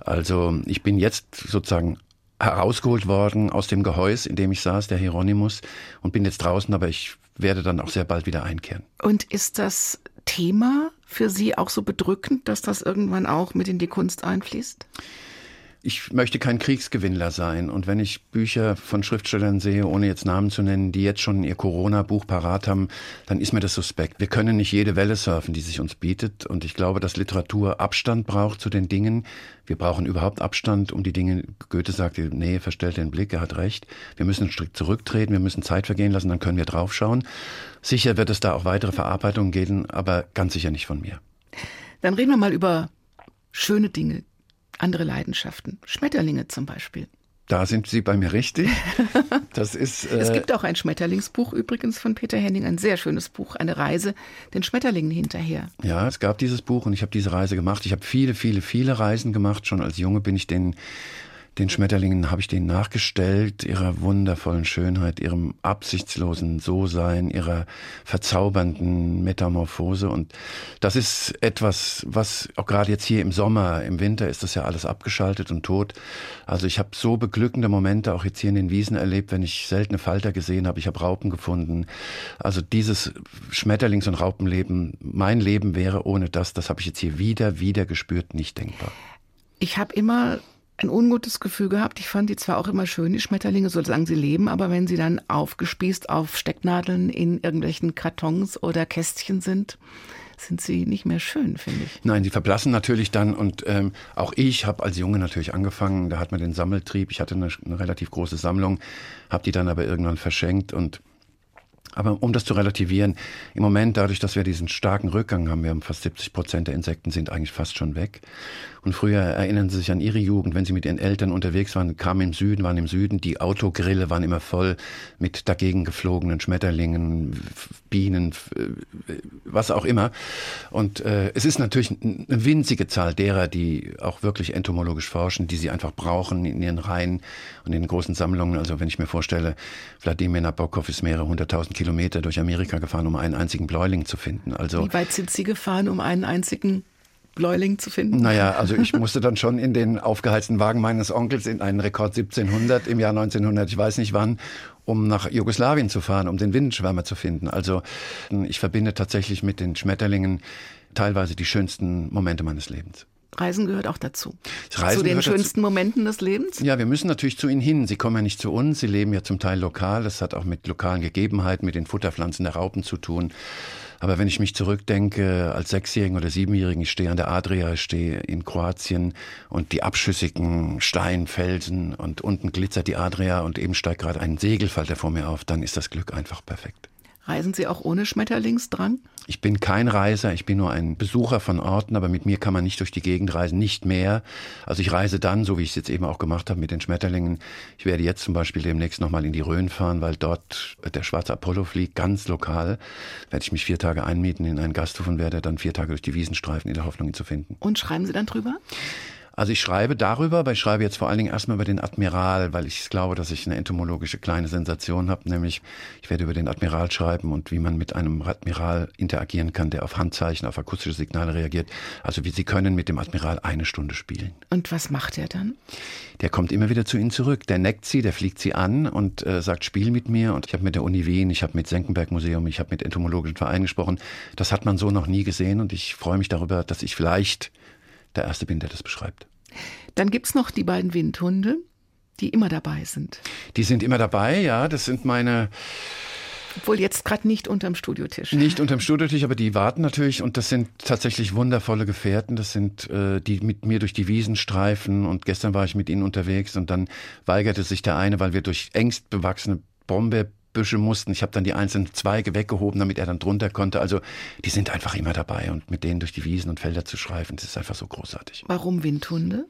S2: Also ich bin jetzt sozusagen herausgeholt worden aus dem Gehäus, in dem ich saß, der Hieronymus, und bin jetzt draußen, aber ich werde dann auch sehr bald wieder einkehren.
S1: Und ist das Thema für Sie auch so bedrückend, dass das irgendwann auch mit in die Kunst einfließt?
S2: Ich möchte kein Kriegsgewinnler sein. Und wenn ich Bücher von Schriftstellern sehe, ohne jetzt Namen zu nennen, die jetzt schon ihr Corona-Buch parat haben, dann ist mir das suspekt. Wir können nicht jede Welle surfen, die sich uns bietet. Und ich glaube, dass Literatur Abstand braucht zu den Dingen. Wir brauchen überhaupt Abstand um die Dinge. Goethe sagte, Nähe verstellt den Blick, er hat recht. Wir müssen Schritt zurücktreten, wir müssen Zeit vergehen lassen, dann können wir draufschauen. Sicher wird es da auch weitere Verarbeitungen geben, aber ganz sicher nicht von mir.
S1: Dann reden wir mal über schöne Dinge, andere Leidenschaften. Schmetterlinge zum Beispiel.
S2: Da sind Sie bei mir richtig. Das ist. Äh,
S1: Es gibt auch ein Schmetterlingsbuch übrigens von Peter Henning, ein sehr schönes Buch, eine Reise den Schmetterlingen hinterher.
S2: Ja, es gab dieses Buch und ich habe diese Reise gemacht. Ich habe viele, viele, viele Reisen gemacht. Schon als Junge bin ich den, den Schmetterlingen, habe ich denen nachgestellt, ihrer wundervollen Schönheit, ihrem absichtslosen So-Sein, ihrer verzaubernden Metamorphose. Und das ist etwas, was auch gerade jetzt hier im Sommer, im Winter ist das ja alles abgeschaltet und tot. Also ich habe so beglückende Momente auch jetzt hier in den Wiesen erlebt, wenn ich seltene Falter gesehen habe. Ich habe Raupen gefunden. Also dieses Schmetterlings- und Raupenleben, mein Leben wäre ohne das, das habe ich jetzt hier wieder, wieder gespürt, nicht denkbar.
S1: Ich habe immer ein ungutes Gefühl gehabt. Ich fand die zwar auch immer schön, die Schmetterlinge, solange sie leben, aber wenn sie dann aufgespießt auf Stecknadeln in irgendwelchen Kartons oder Kästchen sind, sind sie nicht mehr schön, finde ich.
S2: Nein, die verblassen natürlich dann und ähm, auch ich habe als Junge natürlich angefangen, da hat man den Sammeltrieb, ich hatte eine, eine relativ große Sammlung, habe die dann aber irgendwann verschenkt und aber um das zu relativieren, im Moment dadurch, dass wir diesen starken Rückgang haben, wir haben fast 70 Prozent der Insekten sind eigentlich fast schon weg. Und früher erinnern Sie sich an Ihre Jugend, wenn Sie mit Ihren Eltern unterwegs waren, kamen im Süden, waren im Süden, die Autogrille waren immer voll mit dagegen geflogenen Schmetterlingen, Bienen, äh, was auch immer. Und äh, es ist natürlich eine winzige Zahl derer, die auch wirklich entomologisch forschen, die sie einfach brauchen in ihren Reihen und in großen Sammlungen. Also wenn ich mir vorstelle, Wladimir Nabokov ist mehrere hunderttausend Kilometer durch Amerika gefahren, um einen einzigen Bläuling zu finden. Also
S1: Wie weit sind Sie gefahren, um einen einzigen Bläuling zu finden?
S2: naja, also ich musste dann schon in den aufgeheizten Wagen meines Onkels in einen Rekord 1700 im Jahr 1900, ich weiß nicht wann, um nach Jugoslawien zu fahren, um den Windenschwärmer zu finden. Also ich verbinde tatsächlich mit den Schmetterlingen teilweise die schönsten Momente meines Lebens.
S1: Reisen gehört auch dazu.
S2: Reisen
S1: zu den
S2: gehört dazu.
S1: schönsten Momenten des Lebens?
S2: Ja, wir müssen natürlich zu ihnen hin. Sie kommen ja nicht zu uns. Sie leben ja zum Teil lokal. Das hat auch mit lokalen Gegebenheiten, mit den Futterpflanzen der Raupen zu tun. Aber wenn ich mich zurückdenke, als Sechsjährigen oder Siebenjährigen, ich stehe an der Adria, ich stehe in Kroatien und die abschüssigen Steinfelsen und unten glitzert die Adria und eben steigt gerade ein Segelfalter vor mir auf, dann ist das Glück einfach perfekt.
S1: Reisen Sie auch ohne Schmetterlingsdrang?
S2: Ich bin kein Reiser, ich bin nur ein Besucher von Orten, aber mit mir kann man nicht durch die Gegend reisen, nicht mehr. Also ich reise dann, so wie ich es jetzt eben auch gemacht habe mit den Schmetterlingen. Ich werde jetzt zum Beispiel demnächst nochmal in die Rhön fahren, weil dort der schwarze Apollo fliegt, ganz lokal. Werde ich mich vier Tage einmieten in einen Gasthof und werde dann vier Tage durch die Wiesen streifen, in der Hoffnung, ihn zu finden.
S1: Und schreiben Sie dann drüber?
S2: Also ich schreibe darüber, aber ich schreibe jetzt vor allen Dingen erstmal über den Admiral, weil ich glaube, dass ich eine entomologische kleine Sensation habe, nämlich ich werde über den Admiral schreiben und wie man mit einem Admiral interagieren kann, der auf Handzeichen, auf akustische Signale reagiert. Also wie Sie können mit dem Admiral eine Stunde spielen.
S1: Und was macht er dann?
S2: Der kommt immer wieder zu Ihnen zurück. Der neckt Sie, der fliegt Sie an und äh, sagt, spiel mit mir. Und ich habe mit der Uni Wien, ich habe mit Senckenberg Museum, ich habe mit entomologischen Vereinen gesprochen. Das hat man so noch nie gesehen und ich freue mich darüber, dass ich vielleicht der Erste bin, der das beschreibt.
S1: Dann gibt's noch die beiden Windhunde, die immer dabei sind.
S2: Die sind immer dabei, ja. Das sind meine.
S1: Obwohl jetzt gerade nicht unterm Studiotisch.
S2: Nicht unterm Studiotisch, aber die warten natürlich und das sind tatsächlich wundervolle Gefährten. Das sind äh, die mit mir durch die Wiesen streifen und gestern war ich mit ihnen unterwegs und dann weigerte sich der eine, weil wir durch engst bewachsene Brombeer Büsche mussten. Ich habe dann die einzelnen Zweige weggehoben, damit er dann drunter konnte. Also die sind einfach immer dabei und mit denen durch die Wiesen und Felder zu schreifen, das ist einfach so großartig.
S1: Warum Windhunde?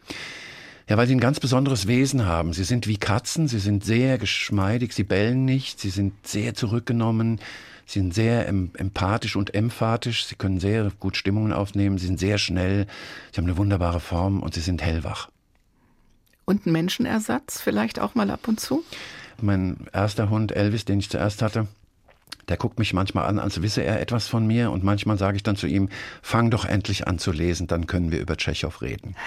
S2: Ja, weil sie ein ganz besonderes Wesen haben. Sie sind wie Katzen, sie sind sehr geschmeidig, sie bellen nicht, sie sind sehr zurückgenommen, sie sind sehr empathisch und emphatisch, sie können sehr gut Stimmungen aufnehmen, sie sind sehr schnell, sie haben eine wunderbare Form und sie sind hellwach.
S1: Und ein Menschenersatz vielleicht auch mal ab und zu?
S2: Mein erster Hund, Elvis, den ich zuerst hatte, der guckt mich manchmal an, als wisse er etwas von mir. Und manchmal sage ich dann zu ihm, fang doch endlich an zu lesen, dann können wir über Tschechow reden.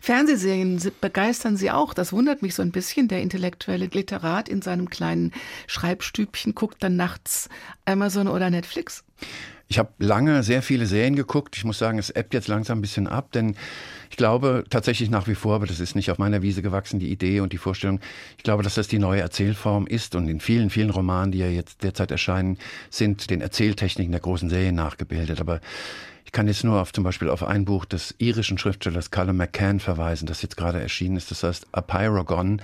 S1: Fernsehserien begeistern Sie auch. Das wundert mich so ein bisschen. Der intellektuelle Literat in seinem kleinen Schreibstübchen guckt dann nachts Amazon oder Netflix.
S2: Ich habe lange sehr viele Serien geguckt. Ich muss sagen, es ebbt jetzt langsam ein bisschen ab, denn ich glaube tatsächlich nach wie vor, aber das ist nicht auf meiner Wiese gewachsen, die Idee und die Vorstellung. Ich glaube, dass das die neue Erzählform ist und in vielen, vielen Romanen, die ja jetzt derzeit erscheinen, sind den Erzähltechniken der großen Serien nachgebildet. Aber ich kann jetzt nur auf zum Beispiel auf ein Buch des irischen Schriftstellers Callum McCann verweisen, das jetzt gerade erschienen ist. Das heißt Apeirogon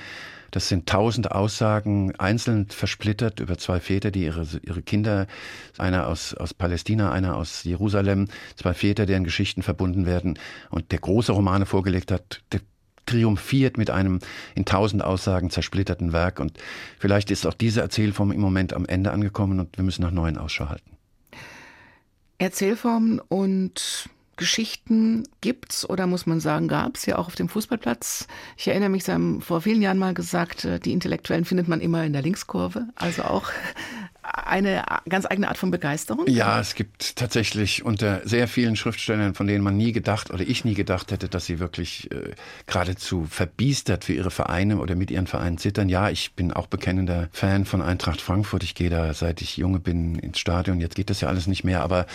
S2: das sind tausend Aussagen, einzeln versplittert über zwei Väter, die ihre, ihre Kinder, einer aus, aus Palästina, einer aus Jerusalem, zwei Väter, deren Geschichten verbunden werden und der große Romane vorgelegt hat, der triumphiert mit einem in tausend Aussagen zersplitterten Werk. Und vielleicht ist auch diese Erzählform im Moment am Ende angekommen und wir müssen nach neuen Ausschau halten.
S1: Erzählformen und Geschichten gibt's oder muss man sagen, gab's ja auch auf dem Fußballplatz. Ich erinnere mich, Sie haben vor vielen Jahren mal gesagt, äh, die Intellektuellen findet man immer in der Linkskurve. Also auch eine ganz eigene Art von Begeisterung?
S2: Ja, es gibt tatsächlich unter sehr vielen Schriftstellern, von denen man nie gedacht oder ich nie gedacht hätte, dass sie wirklich äh, geradezu verbiestert für ihre Vereine oder mit ihren Vereinen zittern. Ja, ich bin auch bekennender Fan von Eintracht Frankfurt. Ich gehe da, seit ich junge bin, ins Stadion. Jetzt geht das ja alles nicht mehr, aber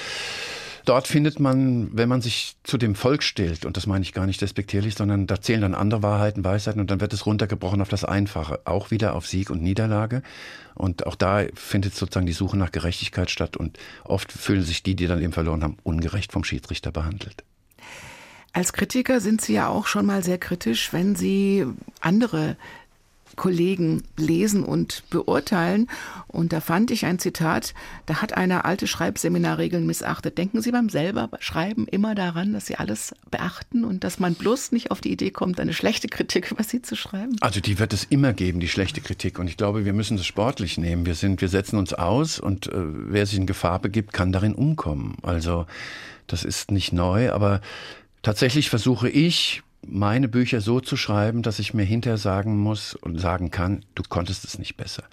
S2: Dort findet man, wenn man sich zu dem Volk stellt, und das meine ich gar nicht despektierlich, sondern da zählen dann andere Wahrheiten, Weisheiten und dann wird es runtergebrochen auf das Einfache, auch wieder auf Sieg und Niederlage. Und auch da findet sozusagen die Suche nach Gerechtigkeit statt und oft fühlen sich die, die dann eben verloren haben, ungerecht vom Schiedsrichter behandelt.
S1: Als Kritiker sind Sie ja auch schon mal sehr kritisch, wenn Sie andere Kollegen lesen und beurteilen. Und da fand ich ein Zitat, da hat einer alte Schreibseminarregeln missachtet. Denken Sie beim selber Schreiben immer daran, dass Sie alles beachten und dass man bloß nicht auf die Idee kommt, eine schlechte Kritik über Sie zu schreiben?
S2: Also die wird es immer geben, die schlechte Kritik. Und ich glaube, wir müssen das sportlich nehmen. Wir sind, wir setzen uns aus und äh, wer sich in Gefahr begibt, kann darin umkommen. Also das ist nicht neu, aber tatsächlich versuche ich, meine Bücher so zu schreiben, dass ich mir hinterher sagen muss und sagen kann, du konntest es nicht besser.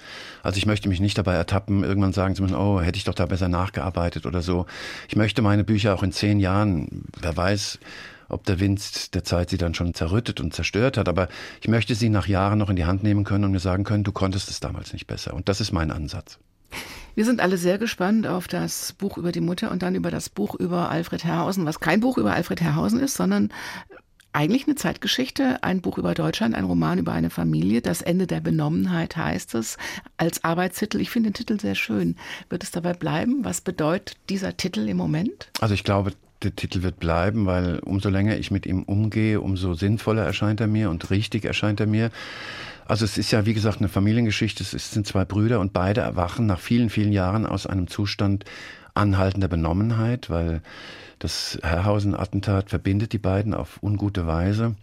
S2: Also ich möchte mich nicht dabei ertappen, irgendwann sagen zu müssen, oh, hätte ich doch da besser nachgearbeitet oder so. Ich möchte meine Bücher auch in zehn Jahren, wer weiß, ob der Wind der Zeit sie dann schon zerrüttet und zerstört hat, aber ich möchte sie nach Jahren noch in die Hand nehmen können und mir sagen können, du konntest es damals nicht besser. Und das ist mein Ansatz.
S1: Wir sind alle sehr gespannt auf das Buch über die Mutter und dann über das Buch über Alfred Herrhausen, was kein Buch über Alfred Herrhausen ist, sondern eigentlich eine Zeitgeschichte, ein Buch über Deutschland, ein Roman über eine Familie. Das Ende der Benommenheit heißt es als Arbeitstitel. Ich finde den Titel sehr schön. Wird es dabei bleiben? Was bedeutet dieser Titel im Moment?
S2: Also ich glaube, der Titel wird bleiben, weil umso länger ich mit ihm umgehe, umso sinnvoller erscheint er mir und richtig erscheint er mir. Also es ist ja, wie gesagt, eine Familiengeschichte. Es sind zwei Brüder und beide erwachen nach vielen, vielen Jahren aus einem Zustand anhaltender Benommenheit, weil das Herrhausen-Attentat verbindet die beiden auf ungute Weise.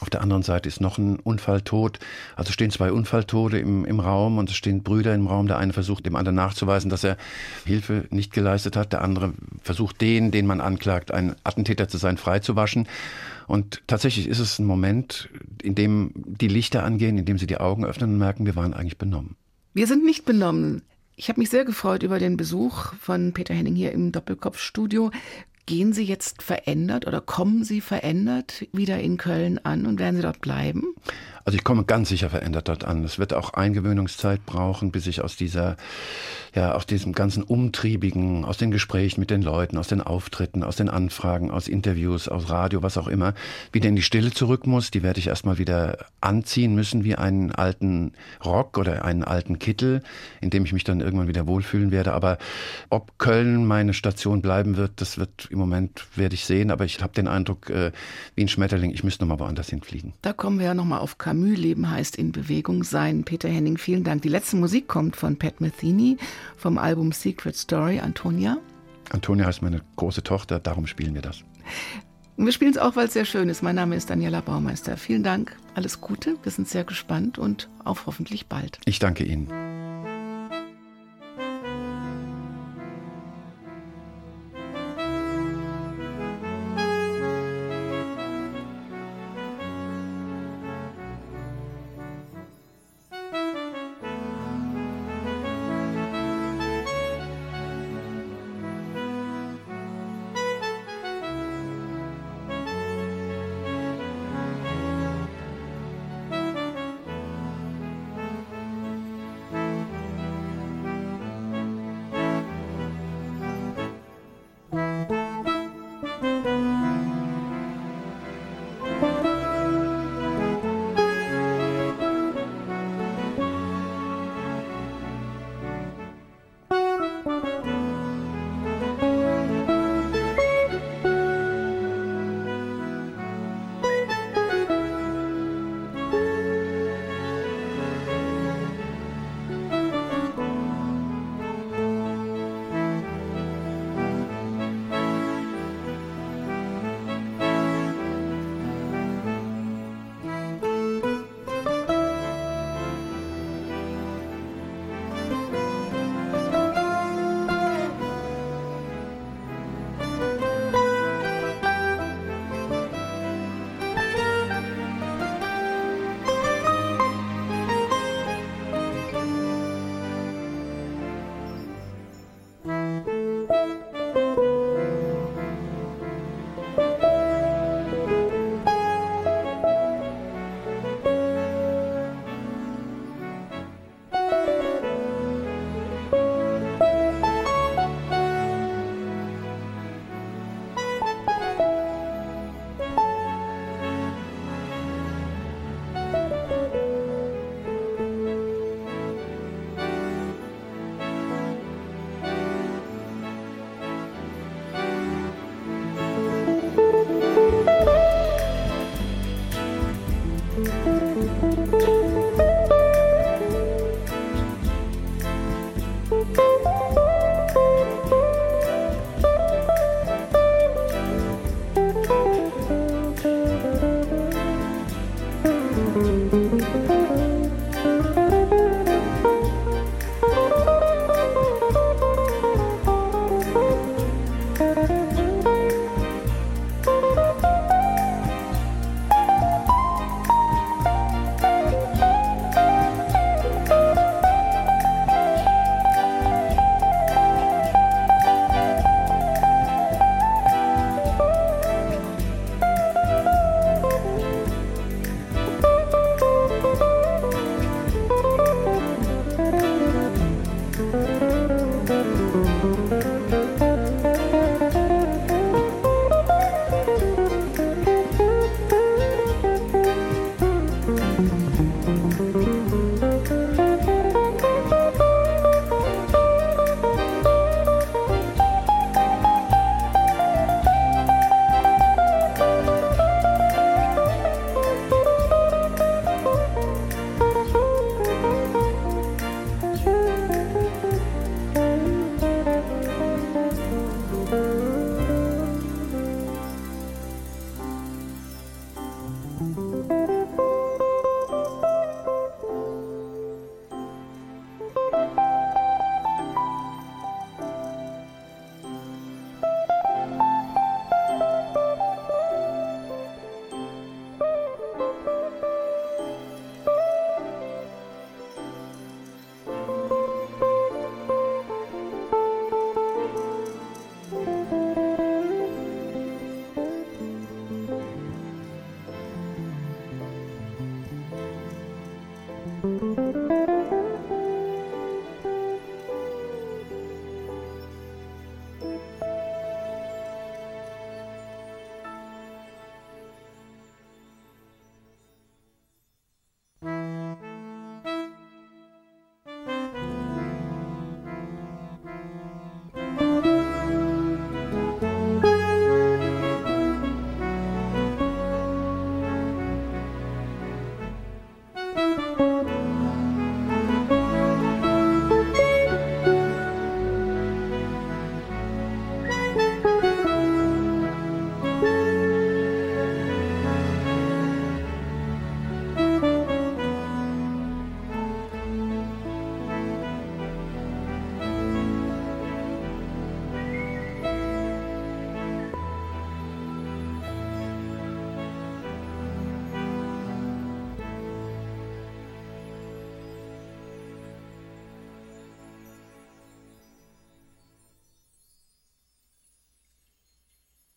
S2: Auf der anderen Seite ist noch ein Unfalltod. Also stehen zwei Unfalltode im, im Raum und es stehen Brüder im Raum. Der eine versucht dem anderen nachzuweisen, dass er Hilfe nicht geleistet hat. Der andere versucht den, den man anklagt, ein Attentäter zu sein, freizuwaschen. Und tatsächlich ist es ein Moment, in dem die Lichter angehen, in dem sie die Augen öffnen und merken, wir waren eigentlich benommen.
S1: Wir sind nicht benommen. Ich habe mich sehr gefreut über den Besuch von Peter Henning hier im Doppelkopfstudio. Gehen Sie jetzt verändert oder kommen Sie verändert wieder in Köln an und werden Sie dort bleiben?
S2: Also ich komme ganz sicher verändert dort an. Es wird auch Eingewöhnungszeit brauchen, bis ich aus dieser, ja, aus diesem ganzen Umtriebigen, aus den Gesprächen mit den Leuten, aus den Auftritten, aus den Anfragen, aus Interviews, aus Radio, was auch immer, wieder in die Stille zurück muss. Die werde ich erstmal wieder anziehen müssen wie einen alten Rock oder einen alten Kittel, in dem ich mich dann irgendwann wieder wohlfühlen werde. Aber ob Köln meine Station bleiben wird, das wird im Moment werde ich sehen. Aber ich habe den Eindruck, äh, wie ein Schmetterling, ich müsste noch mal woanders hinfliegen.
S1: Da kommen wir ja noch mal auf Camus. Leben heißt in Bewegung sein. Peter Henning, vielen Dank. Die letzte Musik kommt von Pat Metheny vom Album Secret Story. Antonia?
S2: Antonia heißt meine große Tochter, darum spielen wir das.
S1: Wir spielen es auch, weil es sehr schön ist. Mein Name ist Daniela Baumeister. Vielen Dank, alles Gute. Wir sind sehr gespannt und auf hoffentlich bald.
S2: Ich danke Ihnen.